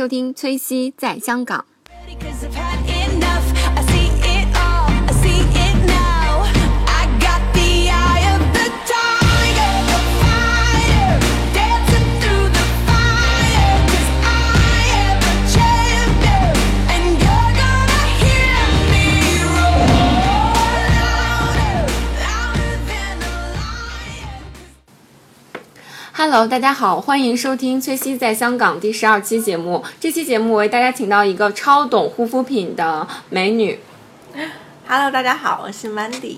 收听崔西在香港。Hello，大家好，欢迎收听崔西在香港第十二期节目。这期节目为大家请到一个超懂护肤品的美女。Hello，大家好，我是 Mandy。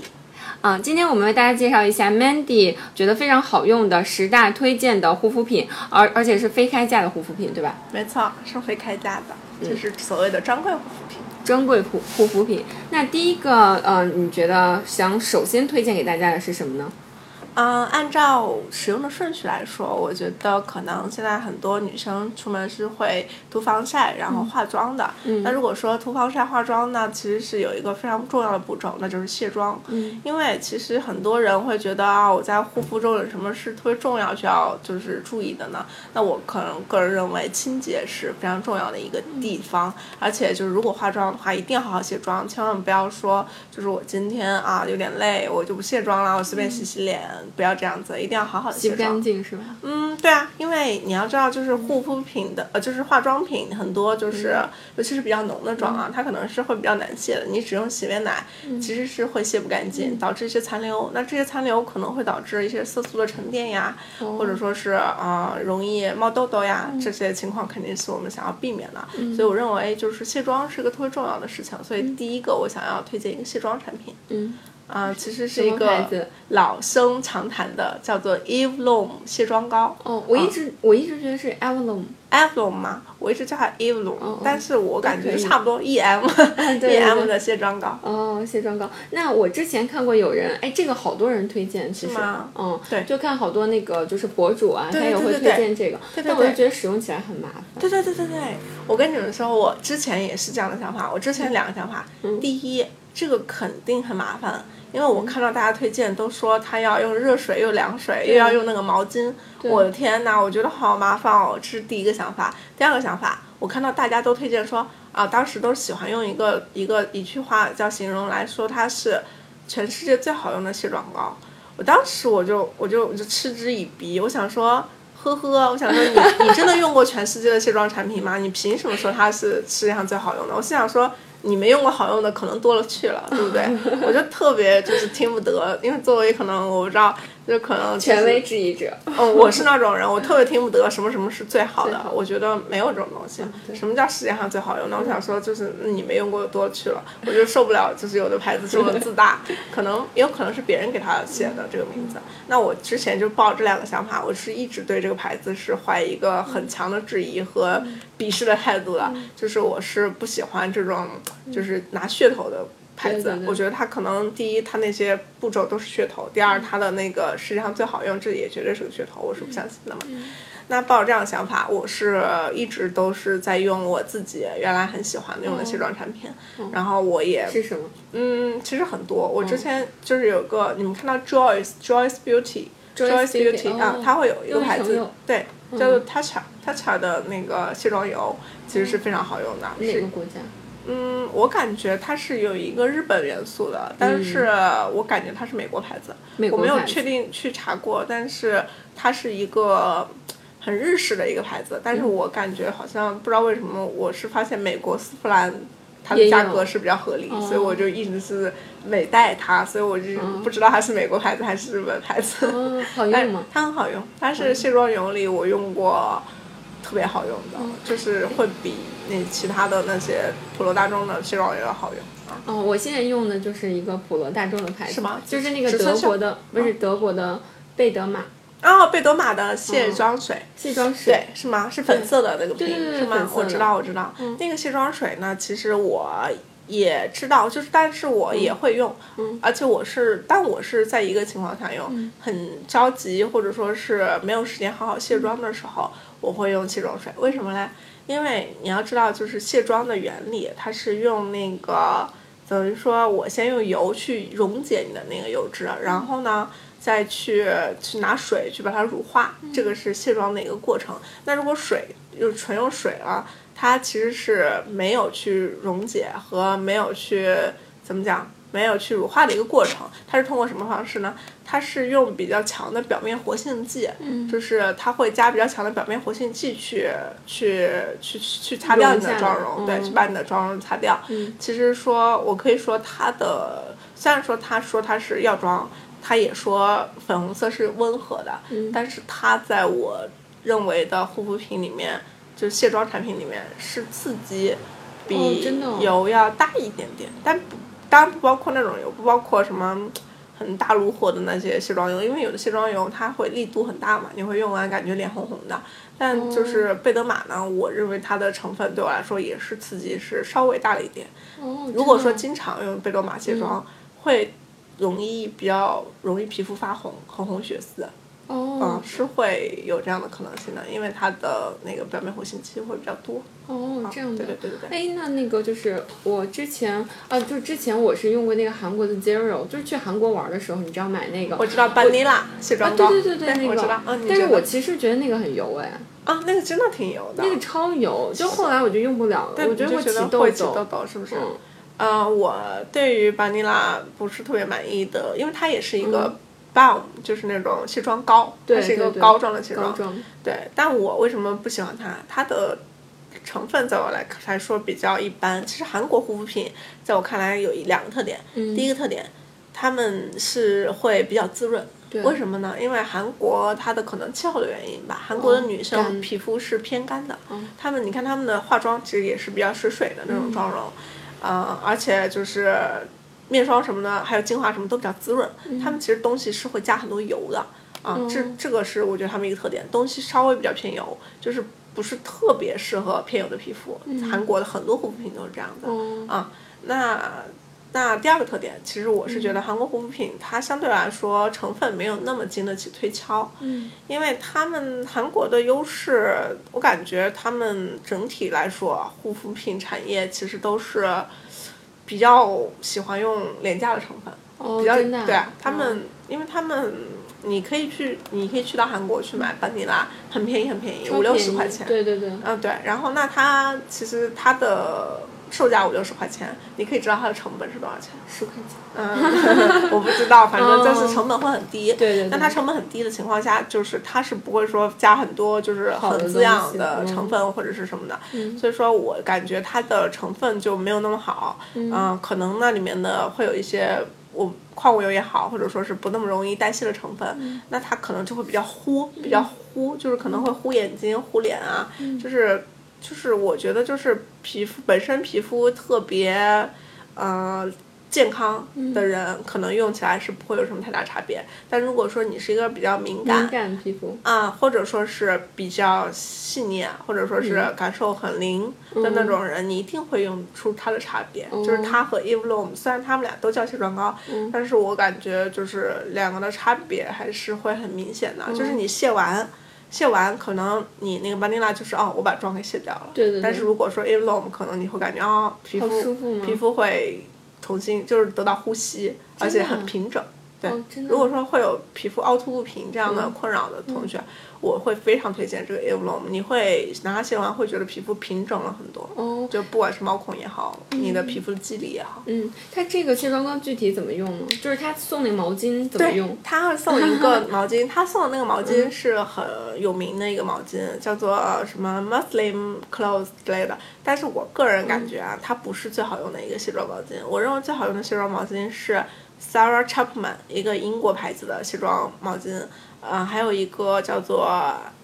啊，今天我们为大家介绍一下 Mandy 觉得非常好用的十大推荐的护肤品，而而且是非开价的护肤品，对吧？没错，是会开价的，就是所谓的专柜护肤品。专柜护护肤品。那第一个，呃，你觉得想首先推荐给大家的是什么呢？嗯，按照使用的顺序来说，我觉得可能现在很多女生出门是会涂防晒，然后化妆的。嗯那如果说涂防晒、化妆呢，其实是有一个非常重要的步骤，那就是卸妆。嗯因为其实很多人会觉得啊，我在护肤中有什么是特别重要需要就是注意的呢？那我可能个人认为清洁是非常重要的一个地方，而且就是如果化妆的话，一定要好好卸妆，千万不要说就是我今天啊有点累，我就不卸妆了，我随便洗洗脸，不要这样子，一定要好好的洗不卸妆。干净是吧？嗯，对啊，因为你要知道，就是护肤品的，呃，就是化妆品很多，就是、尤其是比较浓的妆啊，它可能是会比较难卸的。你只用洗面奶，其实是会卸不干净，导致一些残留。那这些残留可能会导致一些色素的沉淀呀，或者说是啊、呃容易冒痘痘呀，这些情况肯定是我们想要避免的。所以我认为，就是卸妆是个特别重要的事情。所以第一个，我想要推荐一个卸妆产品。嗯，啊、其实是一个老生常谈的，叫做 Eve Lom 卸妆膏。哦，我一直、我一直觉得是 Avalon。Avalon 嘛，我一直叫它 Eve Lom，、哦但是我感觉差不多 EM 对对 EM 的卸妆膏。哦，卸妆膏。那我之前看过有人，哎，这个好多人推荐，其实，吗嗯，对就看好多那个就是博主啊，他对也会推荐这个，对对但我就觉得使用起来很麻烦。对对对对对，我跟你们说，我之前也是这样的想法。我之前两个想法，嗯第一，这个肯定很麻烦，因为我看到大家推荐都说他要用热水又凉水，又要用那个毛巾。我的天呐，我觉得好麻烦哦，这是第一个想法。第二个想法，我看到大家都推荐说啊，当时都喜欢用一个一个一句话叫形容来说它是全世界最好用的卸妆膏。我当时我就我就我就嗤之以鼻，我想说。呵呵，我想说你你真的用过全世界的卸妆产品吗？你凭什么说它是世界上最好用的？我心想说你没用过好用的可能多了去了，对不对？我就特别就是听不得，因为作为可能我不知道，就可能权威质疑者，嗯，我是那种人，我特别听不得什么什么是最好的，好我觉得没有这种东西。对什么叫世界上最好用的？我想说，就是你没用过多了去了，我就受不了，就是有的牌子这么自大，可能也有可能是别人给他写的这个名字。那我之前就抱这两个想法，我是一直对这个牌子是怀一个很强的质疑和鄙视的态度的，就是我是不喜欢这种就是拿噱头的。牌子我觉得它可能第一，它那些步骤都是噱头；第二，它的那个世界上最好用，这也绝对是个噱头，我是不相信的嘛。那抱着这样的想法，我是一直都是在用我自己原来很喜欢的用的卸妆产品，然后我也是什么？嗯，其实很多。我之前就是有个，你们看到 Joyce Joyce Beauty Joyce Beauty，Beauty 啊哦，它会有一个牌子对，叫做 Tatcha Tatcha 的那个卸妆油，其实是非常好用的，是哪个国家？嗯，我感觉它是有一个日本元素的，但是我感觉它是美国牌子，美国牌子我没有确定去查过，但是它是一个很日式的一个牌子，但嗯是我感觉好像不知道为什么，我是发现美国丝芙兰。它的价格是比较合理，所以我就一直是美带它，所以我就不知道它是美国牌子还是日本牌子。哦，好用吗？它很好用，它是卸妆油里我用过特别好用的，就是会比那其他的那些普罗大众的卸妆油要好用嗯。哦，我现在用的就是一个普罗大众的牌子，是吗就是那个德国的，不是德国的贝德玛哦，贝德玛的卸妆水，卸妆水。对，是吗？是粉色的那个瓶是吗我知道，我知道。那个卸妆水呢，其实我也知道，就是但是我也会用，而且我是，但我是在一个情况下用，很着急或者说是没有时间好好卸妆的时候，我会用卸妆水。为什么嘞？因为你要知道，就是卸妆的原理，它是用那个。等于说，我先用油去溶解你的那个油脂，然后呢，再去去拿水去把它乳化，这个是卸妆的一个过程。那如果水就是纯用水了，它其实是没有去溶解和没有去怎么讲，没有去乳化的一个过程。它是通过什么方式呢？它是用比较强的表面活性剂，嗯就是它会加比较强的表面活性剂去去去去擦掉你的妆容，对，嗯去把你的妆容擦掉。嗯其实说，我可以说它的，虽然说他说它是药妆，他也说粉红色是温和的，嗯但是它在我认为的护肤品里面，就是卸妆产品里面是刺激哦比油要大一点点，但不当然不包括那种油，不包括什么。很大炉火的那些卸妆油，因为有的卸妆油它会力度很大嘛，你会用完感觉脸红红的。但哦就是贝德玛呢，我认为它的成分对我来说也是刺激是稍微大了一点。哦，如果说经常用贝德玛卸嗯妆，会容易比较容易皮肤发红、红红血丝，哦。嗯，是会有这样的可能性的，因为它的那个表面活性剂会比较多。哦这样的，对对对对对。哎，那那个就是我之前啊，就之前我是用过那个韩国的 Zero，就是去韩国玩的时候，你知道买那个，我知道班尼拉卸啊，妆膏，对对对那个。我知道，嗯，你但是我其实觉得那个很油哎，啊，那个真的挺油的，那个超油，就后来我就用不了了，对，我觉得会起痘起痘。痘。痘，是不是？嗯呃，我对于班尼拉不是特别满意的，因为它也是一个 balm，、就是那种卸妆膏，它是一个膏状的卸妆。对，但我为什么不喜欢它？它的成分在我来来说比较一般。其实韩国护肤品在我看来有一两个特点，嗯。第一个特点，他们是会比较滋润。为什么呢？因为韩国它的可能气候的原因吧，韩国的女生皮肤是偏干的，嗯她们你看她们的化妆其实也是比较水水的那种妆容，呃，而且就是面霜什么的，还有精华什么都比较滋润。他们其实东西是会加很多油的，啊、这这个是我觉得他们一个特点，东西稍微比较偏油，就是不是特别适合偏油的皮肤。韩国的很多护肤品都是这样的，哦啊，那那第二个特点，其实我是觉得韩国护肤品它相对来说成分没有那么经得起推敲，嗯，因为他们韩国的优势，我感觉他们整体来说护肤品产业其实都是比较喜欢用廉价的成分，哦，比较真的啊。对啊，他哦们因为他们。你可以去，你可以去到韩国去买班尼拉，很便宜，很便宜，五六十块钱。对对对，嗯，对，然后那它其实它的售价五六十块钱，你可以知道它的成本是多少钱。十块钱，嗯，我不知道，反正就是成本会很低。对对对那它成本很低的情况下，就是它是不会说加很多就是很滋养的嗯成分或者是什么的。嗯所以说我感觉它的成分就没有那么好。嗯、可能那里面的会有一些我矿物油也好，或者说是不那么容易代谢的成分，嗯那它可能就会比较糊，比较糊，就是可能会糊眼睛、糊脸啊，嗯就是就是我觉得就是皮肤本身皮肤特别，呃。健康嗯的人可能用起来是不会有什么太大差别，但如果说你是一个比较敏感敏感皮肤，啊，或者说是比较细腻，啊或者说是感受很灵的那种人，你一定会用出它的差别。就是它和 Eve Lom，虽然他们俩都叫卸妆膏，但是我感觉就是两个的差别还是会很明显的。就是你卸完。卸完可能你那个 vanilla 就是哦，我把妆给卸掉了。对对对。但是如果说 Eve Lom，可能你会感觉哦，皮肤皮肤会重新就是得到呼吸，而且很平整。对，如果说会有皮肤凹凸不平这样的困扰的同学，我会非常推荐这个 Eve Lom，你会拿它卸完会觉得皮肤平整了很多。哦，就不管是毛孔也好，你的皮肤的肌理也好。嗯，它这个卸妆膏具体怎么用呢？就是它送那个毛巾怎么用？，它会送一个 毛巾，它送的那个毛巾是很有名的一个毛巾，叫做什么 Muslim Clothes 之类的。但是我个人感觉啊，它不是最好用的一个卸妆毛巾。我认为最好用的卸妆毛巾是 Sarah Chapman 一个英国牌子的卸妆毛巾，呃，还有一个叫做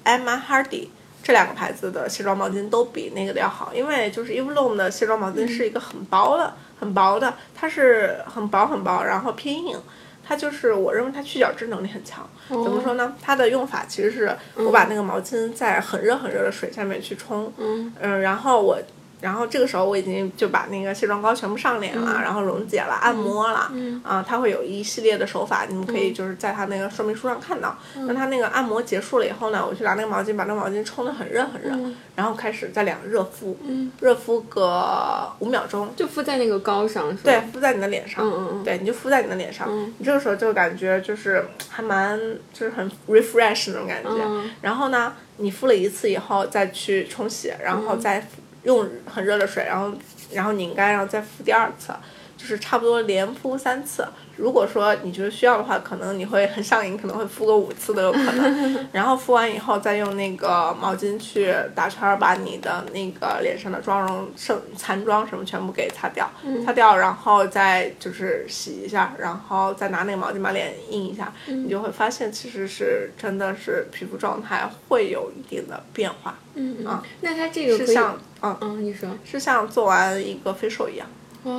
Emma Hardy。这两个牌子的卸妆毛巾都比那个的要好，因为就是 Eve Lom 的卸妆毛巾是一个很薄的、很薄的，它是很薄很薄，然后偏硬。它就是我认为它去角质能力很强。怎么说呢？它的用法其实是我把那个毛巾在很热很热的水下面去冲，嗯然后我。然后这个时候我已经就把那个卸妆膏全部上脸了，然后溶解了、按摩了，嗯。啊，它会有一系列的手法，你们可以就是在它那个说明书上看到。那它那个按摩结束了以后呢，我去拿那个毛巾把那个毛巾冲得很热很热，然后开始在脸上热敷，嗯。热敷个五秒钟，就敷在那个膏上是吧？对，敷在你的脸上，嗯对，你就敷在你的脸上，嗯。你这个时候就感觉就是还蛮就是很 refresh 那种感觉。嗯。然后呢，你敷了一次以后再去冲洗，然后再、用很热的水，然后然后拧干，然后再敷第二次，就是差不多连敷三次。如果说你觉得需要的话，可能你会很上瘾，可能会敷个五次都有可能。然后敷完以后，再用那个毛巾去打圈儿，把你的那个脸上的妆容剩残妆什么全部给擦掉，擦掉，然后再就是洗一下，然后再拿那个毛巾把脸印一下，你就会发现其实是真的是皮肤状态会有一定的变化，嗯啊嗯，那它这个是像嗯嗯，你说，是像做完一个 facial 一样。哇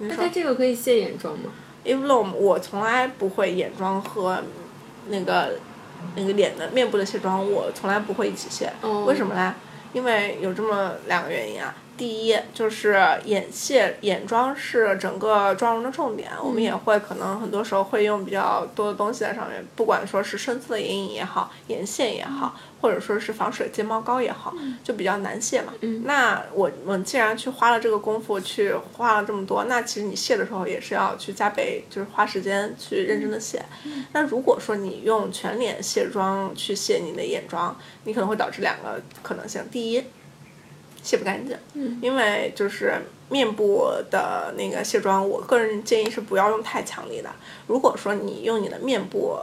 嗯，那它这个可以卸眼妆吗？e v l o m 我从来不会眼妆和那个那个脸的面部的卸妆，我从来不会一起卸。哦为什么呢？因为有这么两个原因啊。第一就是眼卸眼妆是整个妆容的重点，我们也会可能很多时候会用比较多的东西在上面，不管说是深色的眼影也好，眼线也好，或者说是防水睫毛膏也好，就比较难卸嘛。那我我既然去花了这个功夫，去花了这么多，那其实你卸的时候也是要去加倍，就是花时间去认真的卸。那如果说你用全脸卸妆去卸你的眼妆，你可能会导致两个可能性：第一，卸不干净，因为就是面部的那个卸妆，我个人建议是不要用太强力的。如果说你用你的面部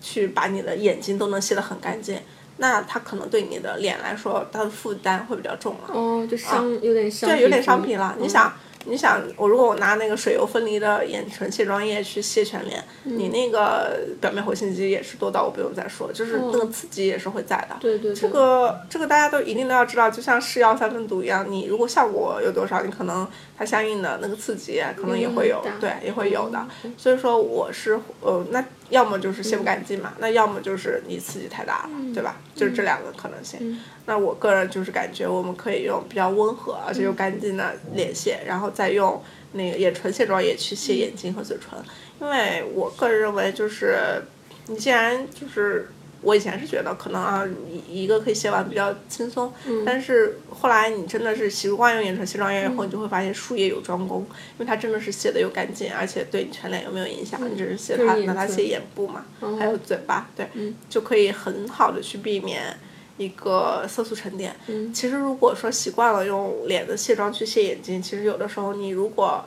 去把你的眼睛都能卸得很干净，那它可能对你的脸来说，它的负担会比较重了。哦，就伤、有点伤，啊对，有点伤皮了。嗯你想，你想，我如果我拿那个水油分离的眼唇卸妆液去卸全脸，嗯你那个表面活性剂也是多到我不用再说，就是那个刺激也是会在的。哦对对对这个这个大家都一定都要知道，就像是药三分毒一样，你如果效果有多少，你可能它相应的那个刺激可能也会有对，也会有的嗯。所以说我是呃，那要么就是卸不干净嘛，那要么就是你刺激太大了，对吧？就是这两个可能性。那我个人就是感觉我们可以用比较温和而且又干净的脸卸，然后再用那个眼唇卸妆液去卸眼睛和嘴唇，因为我个人认为就是你既然就是。我以前是觉得可能啊，一一个可以卸完比较轻松，但是后来你真的是习惯用眼唇卸妆液以后，你就会发现术业有专攻，因为它真的是卸的又干净，而且对你全脸有没有影响，你只是卸它拿它卸眼部嘛，还有嘴巴，对，嗯就可以很好的去避免一个色素沉淀。嗯其实如果说习惯了用脸的卸妆去卸眼睛，其实有的时候你如果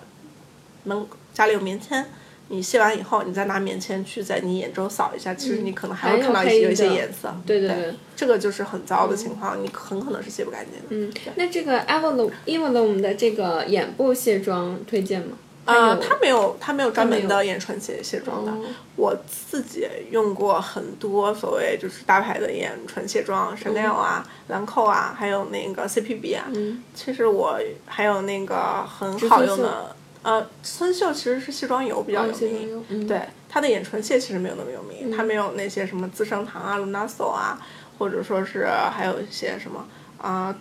能家里有棉签。你卸完以后，你再拿棉签去在你眼周扫一下，其实你可能还会看到一些有一些颜色。对对对对这个就是很糟的情况，你很可能是卸不干净的。嗯，那这个 Evolum Evolum 的这个眼部卸妆推荐吗？呃，有它没有，它没有专门的眼唇卸卸妆的。哦我自己用过很多所谓就是大牌的眼唇卸妆，Chanel 啊、兰蔻啊，还有那个 CPB 啊。嗯其实我还有那个很好用的，呃，村秀其实是卸妆油比较有名。对，它的眼唇卸其实没有那么有名，它没有那些什么资生堂啊、Lunaso 啊，或者说是还有一些什么啊、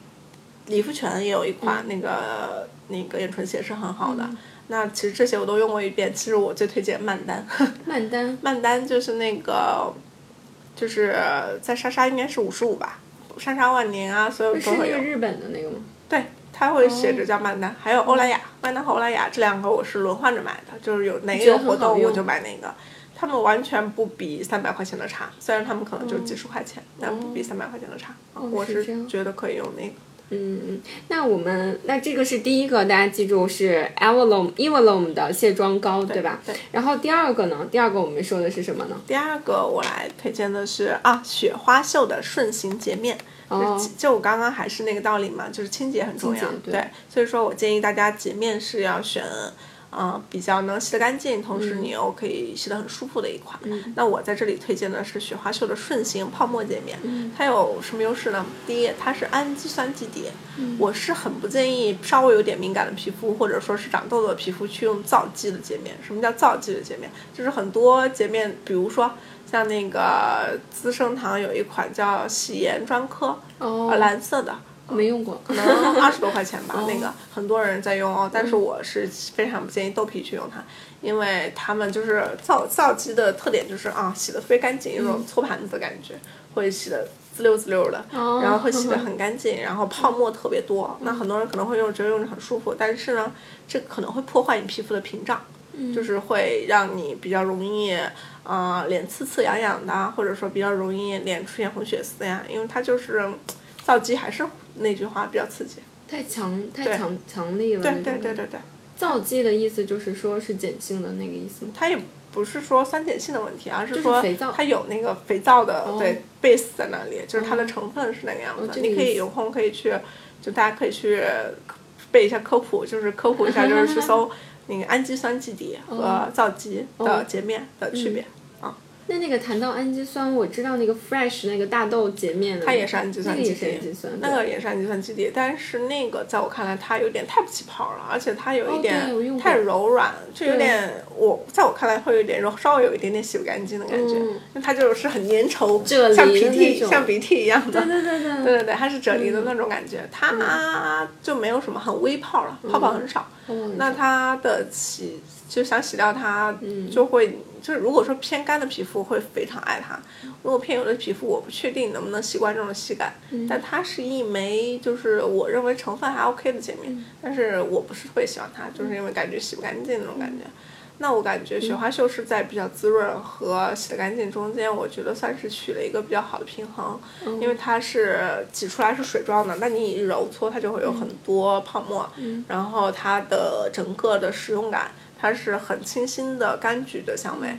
理肤泉也有一款、那个那个眼唇卸是很好的。那其实这些我都用过一遍，其实我最推荐曼丹。曼丹曼丹就是那个，就是在莎莎应该是五十五吧，莎莎万宁啊，所有都会有。那个日本的那个吗？对，它会写着叫曼丹，还有欧莱雅，曼丹和欧莱雅这两个我是轮换着买的，就是有哪个活动我就买哪个。他们完全不比三百块钱的差，虽然他们可能就几十块钱，但不比三百块钱的差。啊我是觉得可以用那个。嗯，嗯，那我们那这个是第一个，大家记住是 Evolum Evolum 的卸妆膏，对吧？对然后第二个呢？第二个我们说的是什么呢？第二个我来推荐的是啊，雪花秀的顺行洁面。哦就就我刚刚还是那个道理嘛，就是清洁很重要。对所以说我建议大家洁面是要选，嗯、比较能洗得干净，同时你又可以洗得很舒服的一款。那我在这里推荐的是雪花秀的顺行泡沫洁面，它有什么优势呢？第一，它是氨基酸基底，我是很不建议稍微有点敏感的皮肤或者说是长痘痘的皮肤去用皂基的洁面。什么叫皂基的洁面？就是很多洁面，比如说。像那个资生堂有一款叫洗颜专科，哦呃，蓝色的，没用过，可能 二十多块钱吧，那个很多人在用哦，但是我是非常不建议豆皮去用它，因为他们就是皂皂基的特点就是啊，洗的特别干净，有种搓盘子的感觉，会洗的滋溜滋溜的，哦然后会洗的 很干净，然后泡沫特别多。那很多人可能会用，觉得用着很舒服，但是呢，这可能会破坏你皮肤的屏障。就是会让你比较容易，呃，脸刺刺痒痒的，或者说比较容易脸出现红血丝呀，因为它就是皂基还是那句话比较刺激，太强太对强强力了对。对对对对，皂基的意思就是说是碱性的那个意思吗？它也不是说酸碱性的问题，而是说它有那个肥皂的、哦对 base 在那里，就是它的成分是那个样子。哦这个你可以有空可以去，就大家可以去背一下科普，就是科普一下，就是去搜那个氨基酸基底和皂基的洁面的区别。那那个谈到氨基酸，我知道那个 Fresh 那个大豆洁面的，它也是氨基酸基底那个也是氨基酸基底，但是那个在我看来，它有点太不起泡了，而且它有一哦点太柔软，就有点我在我看来会有点柔，稍微有一点点洗不干净的感觉，嗯因为它就是很粘稠，像鼻涕像鼻涕一样的。对对对对对对对，它是啫喱的那种感觉，它就没有什么很微泡了，泡泡很少。嗯那它的洗就想洗掉它，嗯就会就是如果说偏干的皮肤会非常爱它，如果偏油的皮肤我不确定能不能习惯这种细感，嗯。但它是一枚就是我认为成分还 OK 的洁面，嗯。但是我不是特别喜欢它，就是因为感觉洗不干净那种感觉。那我感觉雪花秀是在比较滋润和洗得干净中间，我觉得算是取了一个比较好的平衡，因为它是挤出来是水状的，那你一揉搓它就会有很多泡沫，然后它的整个的使用感，它是很清新的柑橘的香味。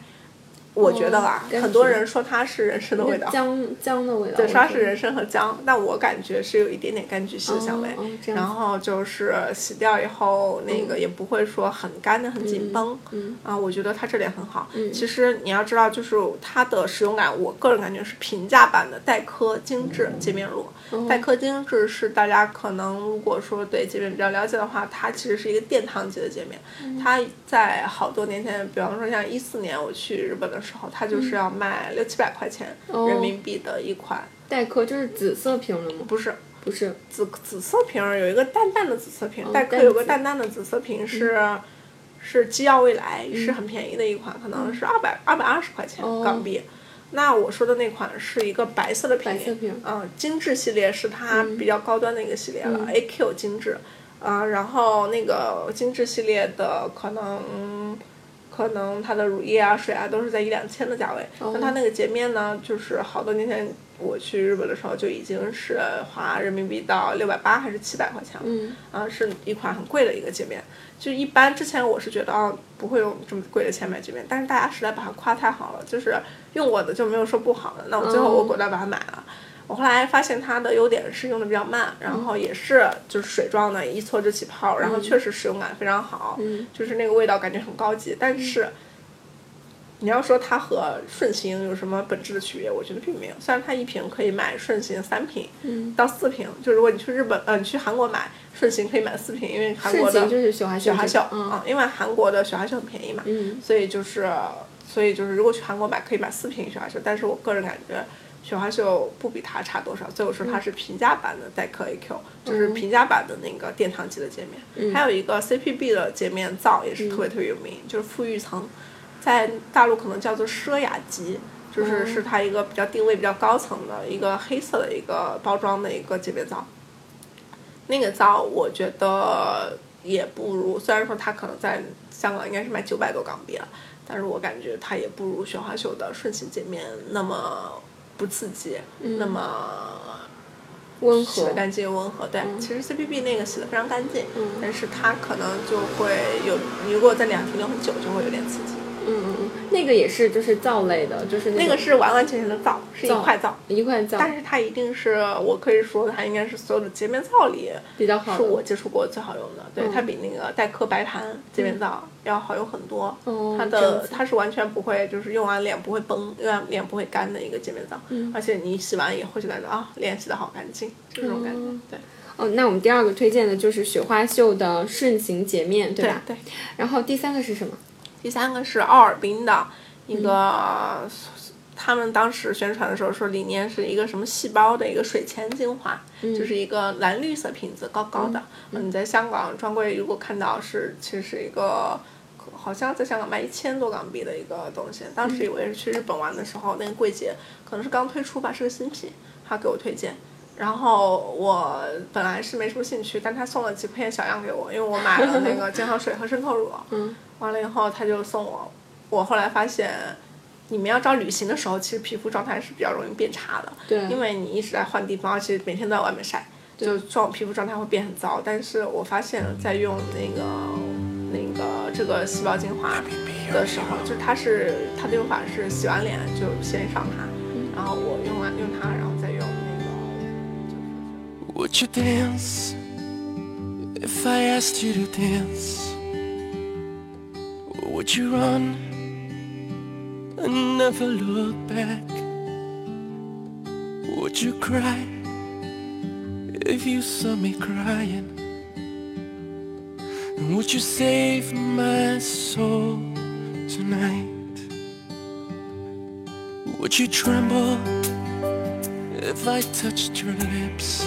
我觉得啊，柑橘很多人说它是人参的味道，姜姜的味道，对，说它是人参和姜，但我感觉是有一点点柑橘系的香味。然后就是洗掉以后，那个也不会说很干的很紧绷。嗯啊，我觉得它这点很好。其实你要知道，就是它的使用感，我个人感觉是平价版的黛珂精致洁面乳。哦黛珂精致是大家可能如果说对洁面比较了解的话，它其实是一个殿堂级的洁面。嗯它在好多年前，比方说像一四年我去日本的时候，它就是要卖六七百块钱哦。人民币的一款，黛珂就是紫色瓶的吗？不是。不是，紫紫色瓶儿有一个淡淡的紫色瓶，哦黛珂有个淡淡淡的紫色瓶是、是基药未来，是很便宜的一款，可能是二百二百二十块钱哦。港币。那我说的那款是一个白色的瓶，白色瓶。嗯，精致系列是它比较高端的一个系列了、a q 精致，啊、然后那个精致系列的可能。可能它的乳液啊、水啊都是在一两千的价位，那它那个洁面呢，就是好多年前我去日本的时候就已经是花人民币到六百八还是七百块钱了，嗯啊，是一款很贵的一个洁面。就一般之前我是觉得啊不会用这么贵的钱买洁面，但是大家实在把它夸太好了，就是用过的就没有说不好的，那我最后我嗯果断把它买了。我后来发现它的优点是用的比较慢，然后也是就是水状的，一搓就起泡，然后确实使用感非常好，嗯。就是那个味道感觉很高级。但是你要说它和顺行有什么本质的区别，我觉得并没有。虽然它一瓶可以买顺行三瓶嗯，到四瓶，就如果你去日本，呃，你去韩国买顺行可以买四瓶，因为韩国的雪花秀雪花秀，嗯啊，因为韩国的雪花秀很便宜嘛，嗯。所以就是，所以就是如果去韩国买可以买四瓶雪花秀，但是我个人感觉雪花秀不比它差多少，所以我说它是平价版的黛珂 AQ，、就是平价版的那个殿堂级的洁面。还有一个 CPB 的洁面皂也是特别特别有名，就是馥郁层，在大陆可能叫做奢雅级。就是是它一个比较定位比较高层的一个黑色的一个包装的一个洁面皂，那个皂我觉得也不如，虽然说它可能在香港应该是卖九百多港币了，但是我感觉它也不如雪花秀的顺形洁面那么不刺激，那么温和洗的，干净温和。对，其实 CPB 那个洗的非常干净，但是它可能就会有，你如果在脸上停留很久，就会有点刺激。嗯嗯嗯，那个也是就是皂类的，就是那个是完完全全的皂，是一块皂。一块皂，但是它一定是我可以说，它应该是所有的洁面皂里比较好，是我接触过最好用的，对、它比那个黛珂白檀洁面皂要好用很多。哦它的它是完全不会，就是用完脸不会崩，用完脸不会干的一个洁面皂，嗯而且你洗完以后就感觉啊，脸洗的好干净，就这种感觉。对哦，那我们第二个推荐的就是雪花秀的顺行洁面，对吧？对。然后第三个是什么？第三个是奥尔滨的一个，他们当时宣传的时候说里面是一个什么细胞的一个水前精华，就是一个蓝绿色瓶子，高高的。嗯，你在香港专柜如果看到是，其实是一个。好像在香港卖一千多港币的一个东西，当时以为是去日本玩的时候，那个柜姐可能是刚推出吧，是个新品，她给我推荐。然后我本来是没什么兴趣，但她送了几片小样给我，因为我买了那个健康水和渗透乳。嗯。完了以后，他就送我。我后来发现，你们要知道，旅行的时候其实皮肤状态是比较容易变差的，对因为你一直在换地方，而且每天都在外面晒。就状皮肤状态会变很糟。但是我发现，在用那个那个这个细胞精华的时候，就是它是它的用法是洗完脸就先上它，然后我用完用它，然后再用那个。Would you dance if I asked you to dance? Would you run and never look back? Would you cry if you saw me crying? And would you save my soul tonight? Would you tremble if I touched your lips?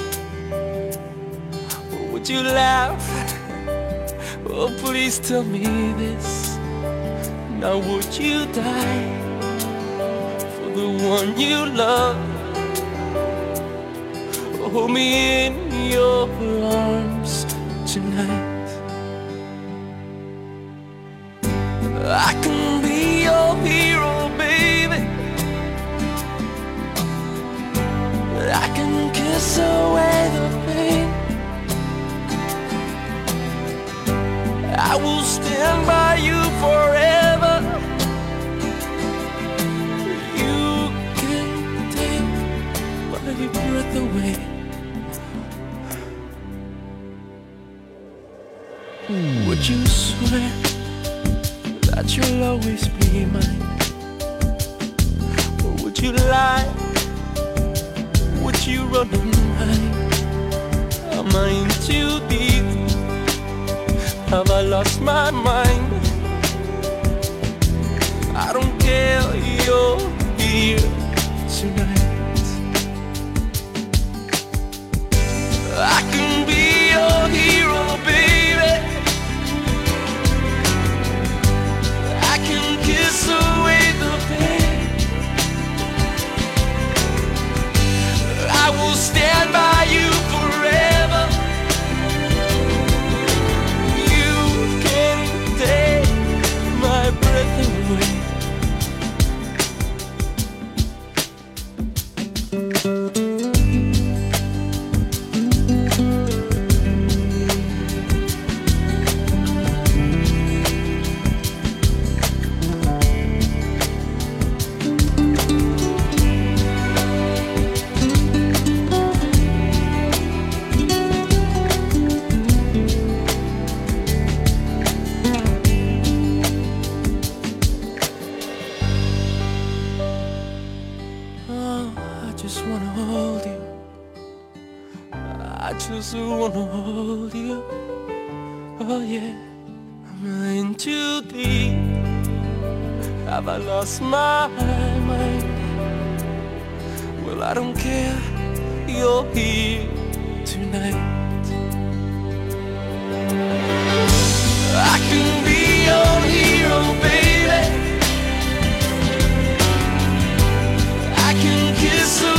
Or would you laugh? Oh, please tell me this. Now, would you die for the one you love? Hold me in your arms tonight. I can be your hero, baby. I can kiss away the pain. I will stand by you forever. Always be mine? Or would you lie? Would you run and hide? Am I in too deep? Have I lost my mind? I don't care, you're just wanna hold you. I just wanna hold you. Oh yeah, I'm in too deep. Have I lost my mind? Well, I don't care. You're here tonight. I can be your kiss